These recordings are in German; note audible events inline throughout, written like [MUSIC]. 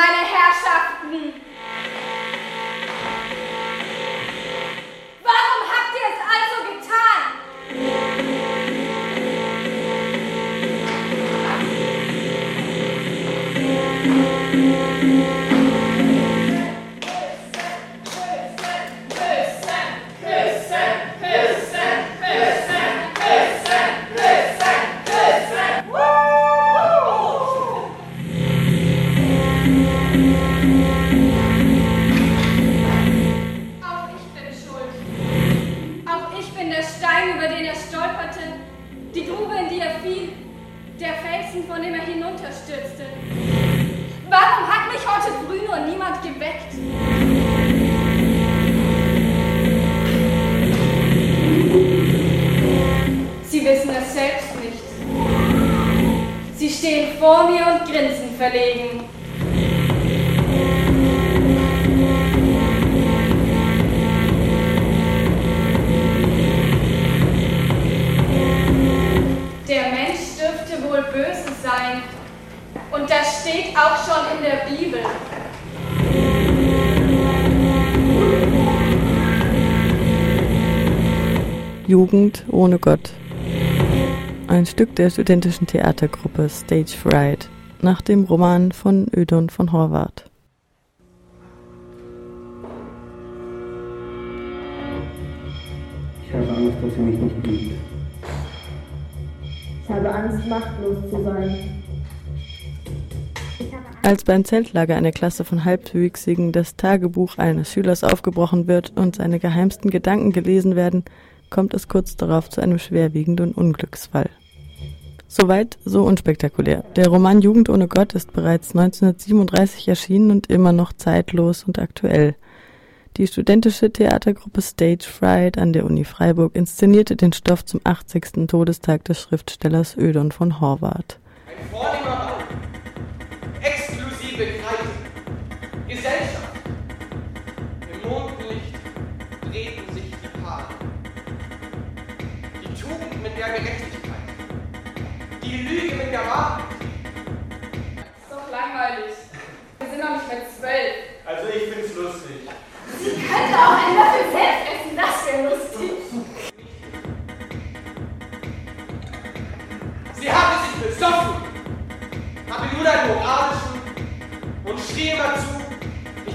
meine Herrschaften. Von dem er hinunterstürzte. Warum hat mich heute früh nur niemand geweckt? Sie wissen es selbst nicht. Sie stehen vor mir und grinsen verlegen. Und das steht auch schon in der Bibel. Jugend ohne Gott. Ein Stück der studentischen Theatergruppe Stage Fright nach dem Roman von Ödon von Horvath. Ich habe Angst, dass sie mich nicht liebt. Ich habe Angst, machtlos zu sein. Als beim Zeltlager einer Klasse von Halbwüchsigen das Tagebuch eines Schülers aufgebrochen wird und seine geheimsten Gedanken gelesen werden, kommt es kurz darauf zu einem schwerwiegenden Unglücksfall. Soweit, so unspektakulär. Der Roman Jugend ohne Gott ist bereits 1937 erschienen und immer noch zeitlos und aktuell. Die studentische Theatergruppe Stage Fright an der Uni Freiburg inszenierte den Stoff zum 80. Todestag des Schriftstellers Ödon von Horvath. Ein Kreise. Gesellschaft. Im Mondlicht drehten sich die Paare. Die Tugend mit der Gerechtigkeit. Die Lüge mit der Wahrheit. Ist doch langweilig. Wir sind noch nicht mehr zwölf. Also ich find's lustig. Sie könnte auch einen Löffel selbst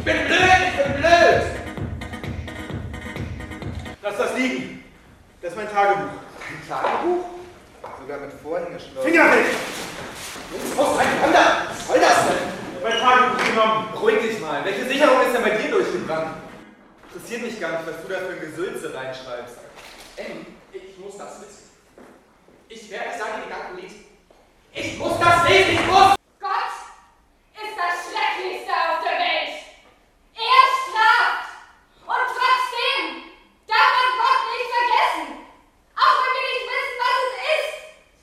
bin blöd, ich bin blöd. Lass das liegen. Das ist mein Tagebuch. Ein Tagebuch? Sogar mit Vorhängeschloss. Finger weg! Auseinander! Was soll das denn? Mein Tagebuch genommen. Beruhig dich mal. Welche Sicherung ist denn bei dir durchgebrannt? Interessiert mich gar nicht, was du da für ein Gesülze reinschreibst. Em, ich muss das wissen. Ich werde seine Gedanken lesen. Ich muss das lesen, ich muss! Gott ist das Schrecklichste auf der Welt. Er straft. Und trotzdem darf man Gott nicht vergessen. Auch wenn wir nicht wissen, was es ist,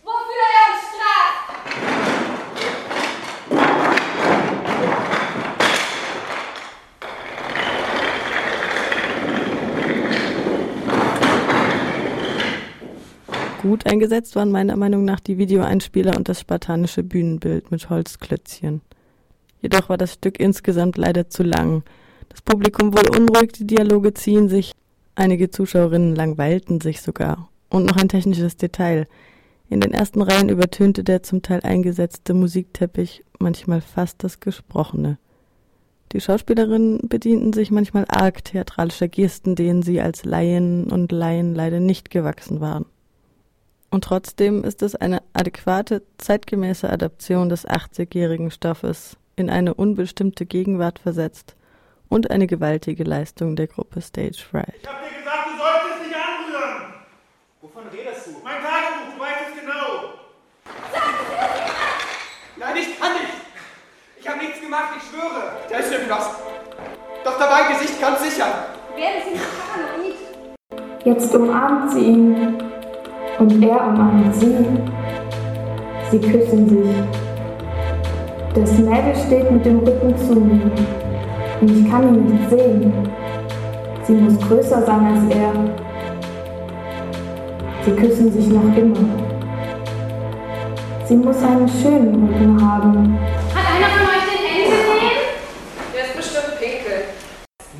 wofür er uns straft. Gut eingesetzt waren meiner Meinung nach die Videoeinspieler und das spartanische Bühnenbild mit Holzklötzchen. Jedoch war das Stück insgesamt leider zu lang. Das Publikum wurde unruhig, die Dialoge ziehen sich, einige Zuschauerinnen langweilten sich sogar. Und noch ein technisches Detail. In den ersten Reihen übertönte der zum Teil eingesetzte Musikteppich manchmal fast das Gesprochene. Die Schauspielerinnen bedienten sich manchmal arg theatralischer Gesten, denen sie als Laien und Laien leider nicht gewachsen waren. Und trotzdem ist es eine adäquate, zeitgemäße Adaption des 80-jährigen Stoffes in eine unbestimmte Gegenwart versetzt und eine gewaltige Leistung der Gruppe Stage Fright. Ich hab dir gesagt, du sollst es nicht anrühren. Wovon redest du? Mein Tagebuch, du weißt es genau. Nein, ich kann nicht! Ich habe nichts gemacht, ich schwöre! Da ist irgendwas. Doch da war ein Gesicht ganz sicher. Werden Sie nicht paranoid? Jetzt umarmt sie ihn und er umarmt sie. Sie küssen sich. Das Mädel steht mit dem Rücken zu mir und ich kann ihn nicht sehen. Sie muss größer sein als er. Sie küssen sich noch immer. Sie muss einen schönen Rücken haben. Hat einer von euch den N gesehen?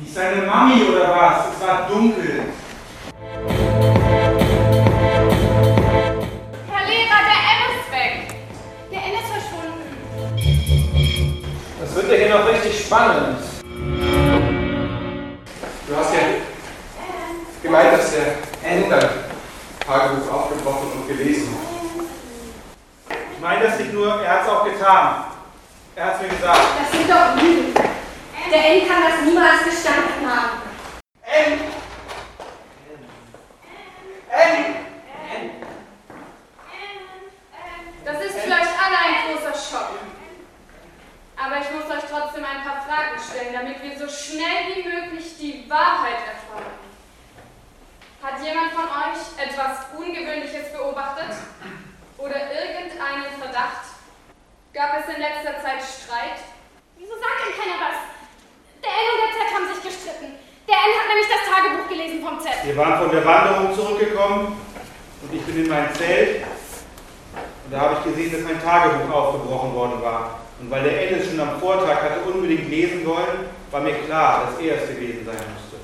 Ist seine Mami oder was? Es war dunkel. Noch richtig spannend. Du hast ja gemeint, dass der dein Tagebuch aufgebrochen und gelesen hat. Ich meine das nicht nur, er hat es auch getan. Er hat es mir gesagt. Das sind doch Lügen. Der N kann das niemals gestanden haben. N! N! Das ist für euch alle ein großer Schock. Aber ich muss euch trotzdem ein paar Fragen stellen, damit wir so schnell wie möglich die Wahrheit erfahren. Hat jemand von euch etwas Ungewöhnliches beobachtet? Oder irgendeinen Verdacht? Gab es in letzter Zeit Streit? Wieso sagt denn keiner was? Der N und der Z haben sich gestritten. Der N hat nämlich das Tagebuch gelesen vom Z. Wir waren von der Wanderung zurückgekommen und ich bin in mein Zelt. Und da habe ich gesehen, dass mein Tagebuch aufgebrochen worden war. Und weil der Ennis schon am Vortag hatte unbedingt lesen wollen, war mir klar, dass er es gewesen sein musste.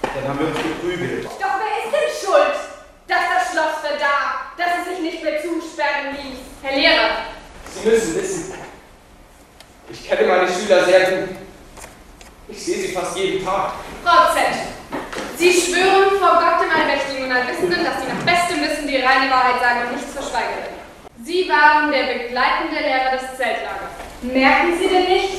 Dann haben wir uns geprügelt. Doch wer ist denn schuld, dass das Schloss verdarb, dass es sich nicht mehr zusperren ließ? Herr Lehrer, Sie müssen wissen, ich kenne meine Schüler sehr gut. Ich sehe sie fast jeden Tag. Frau Z. Sie schwören vor Gott dem Allmächtigen und Allwissenden, dass Sie nach bestem Wissen die reine Wahrheit sagen und nichts verschweigen werden. Sie waren der begleitende Lehrer des Zeltlagers. Merken Sie denn nicht,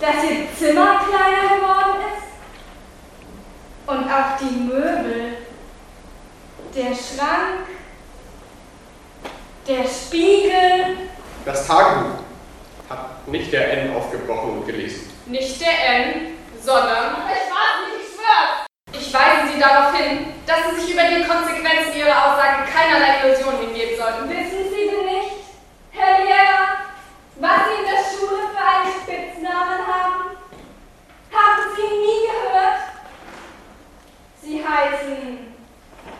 dass Ihr Zimmer kleiner geworden ist? Und auch die Möbel, der Schrank, der Spiegel, Das Tagebuch hat nicht der N aufgebrochen und gelesen. nicht der N, sondern ich weiß nicht, ich schwör's. Ich weise Sie darauf hin, dass Sie sich über die Konsequenzen Ihrer Aussagen keinerlei Illusion hingeben sollten. Wissen Sie Herr Lehrer, was Sie in der Schule für einen Spitznamen haben? Haben Sie nie gehört? Sie heißen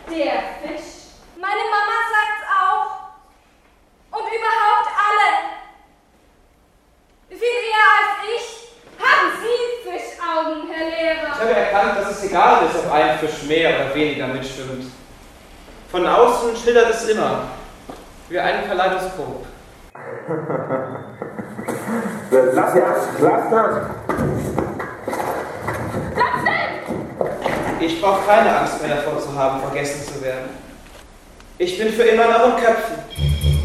der Fisch. Meine Mama sagt's auch. Und überhaupt alle. Viel eher als ich haben Sie Fischaugen, Herr Lehrer. Ich habe erkannt, dass es egal ist, ob ein Fisch mehr oder weniger mitschwimmt. Von außen schlittert es immer, wie ein Kaleidoskop. [LAUGHS] Lass das, lass das. Ich brauche keine Angst mehr davor zu haben, vergessen zu werden. Ich bin für immer noch in Köpfen.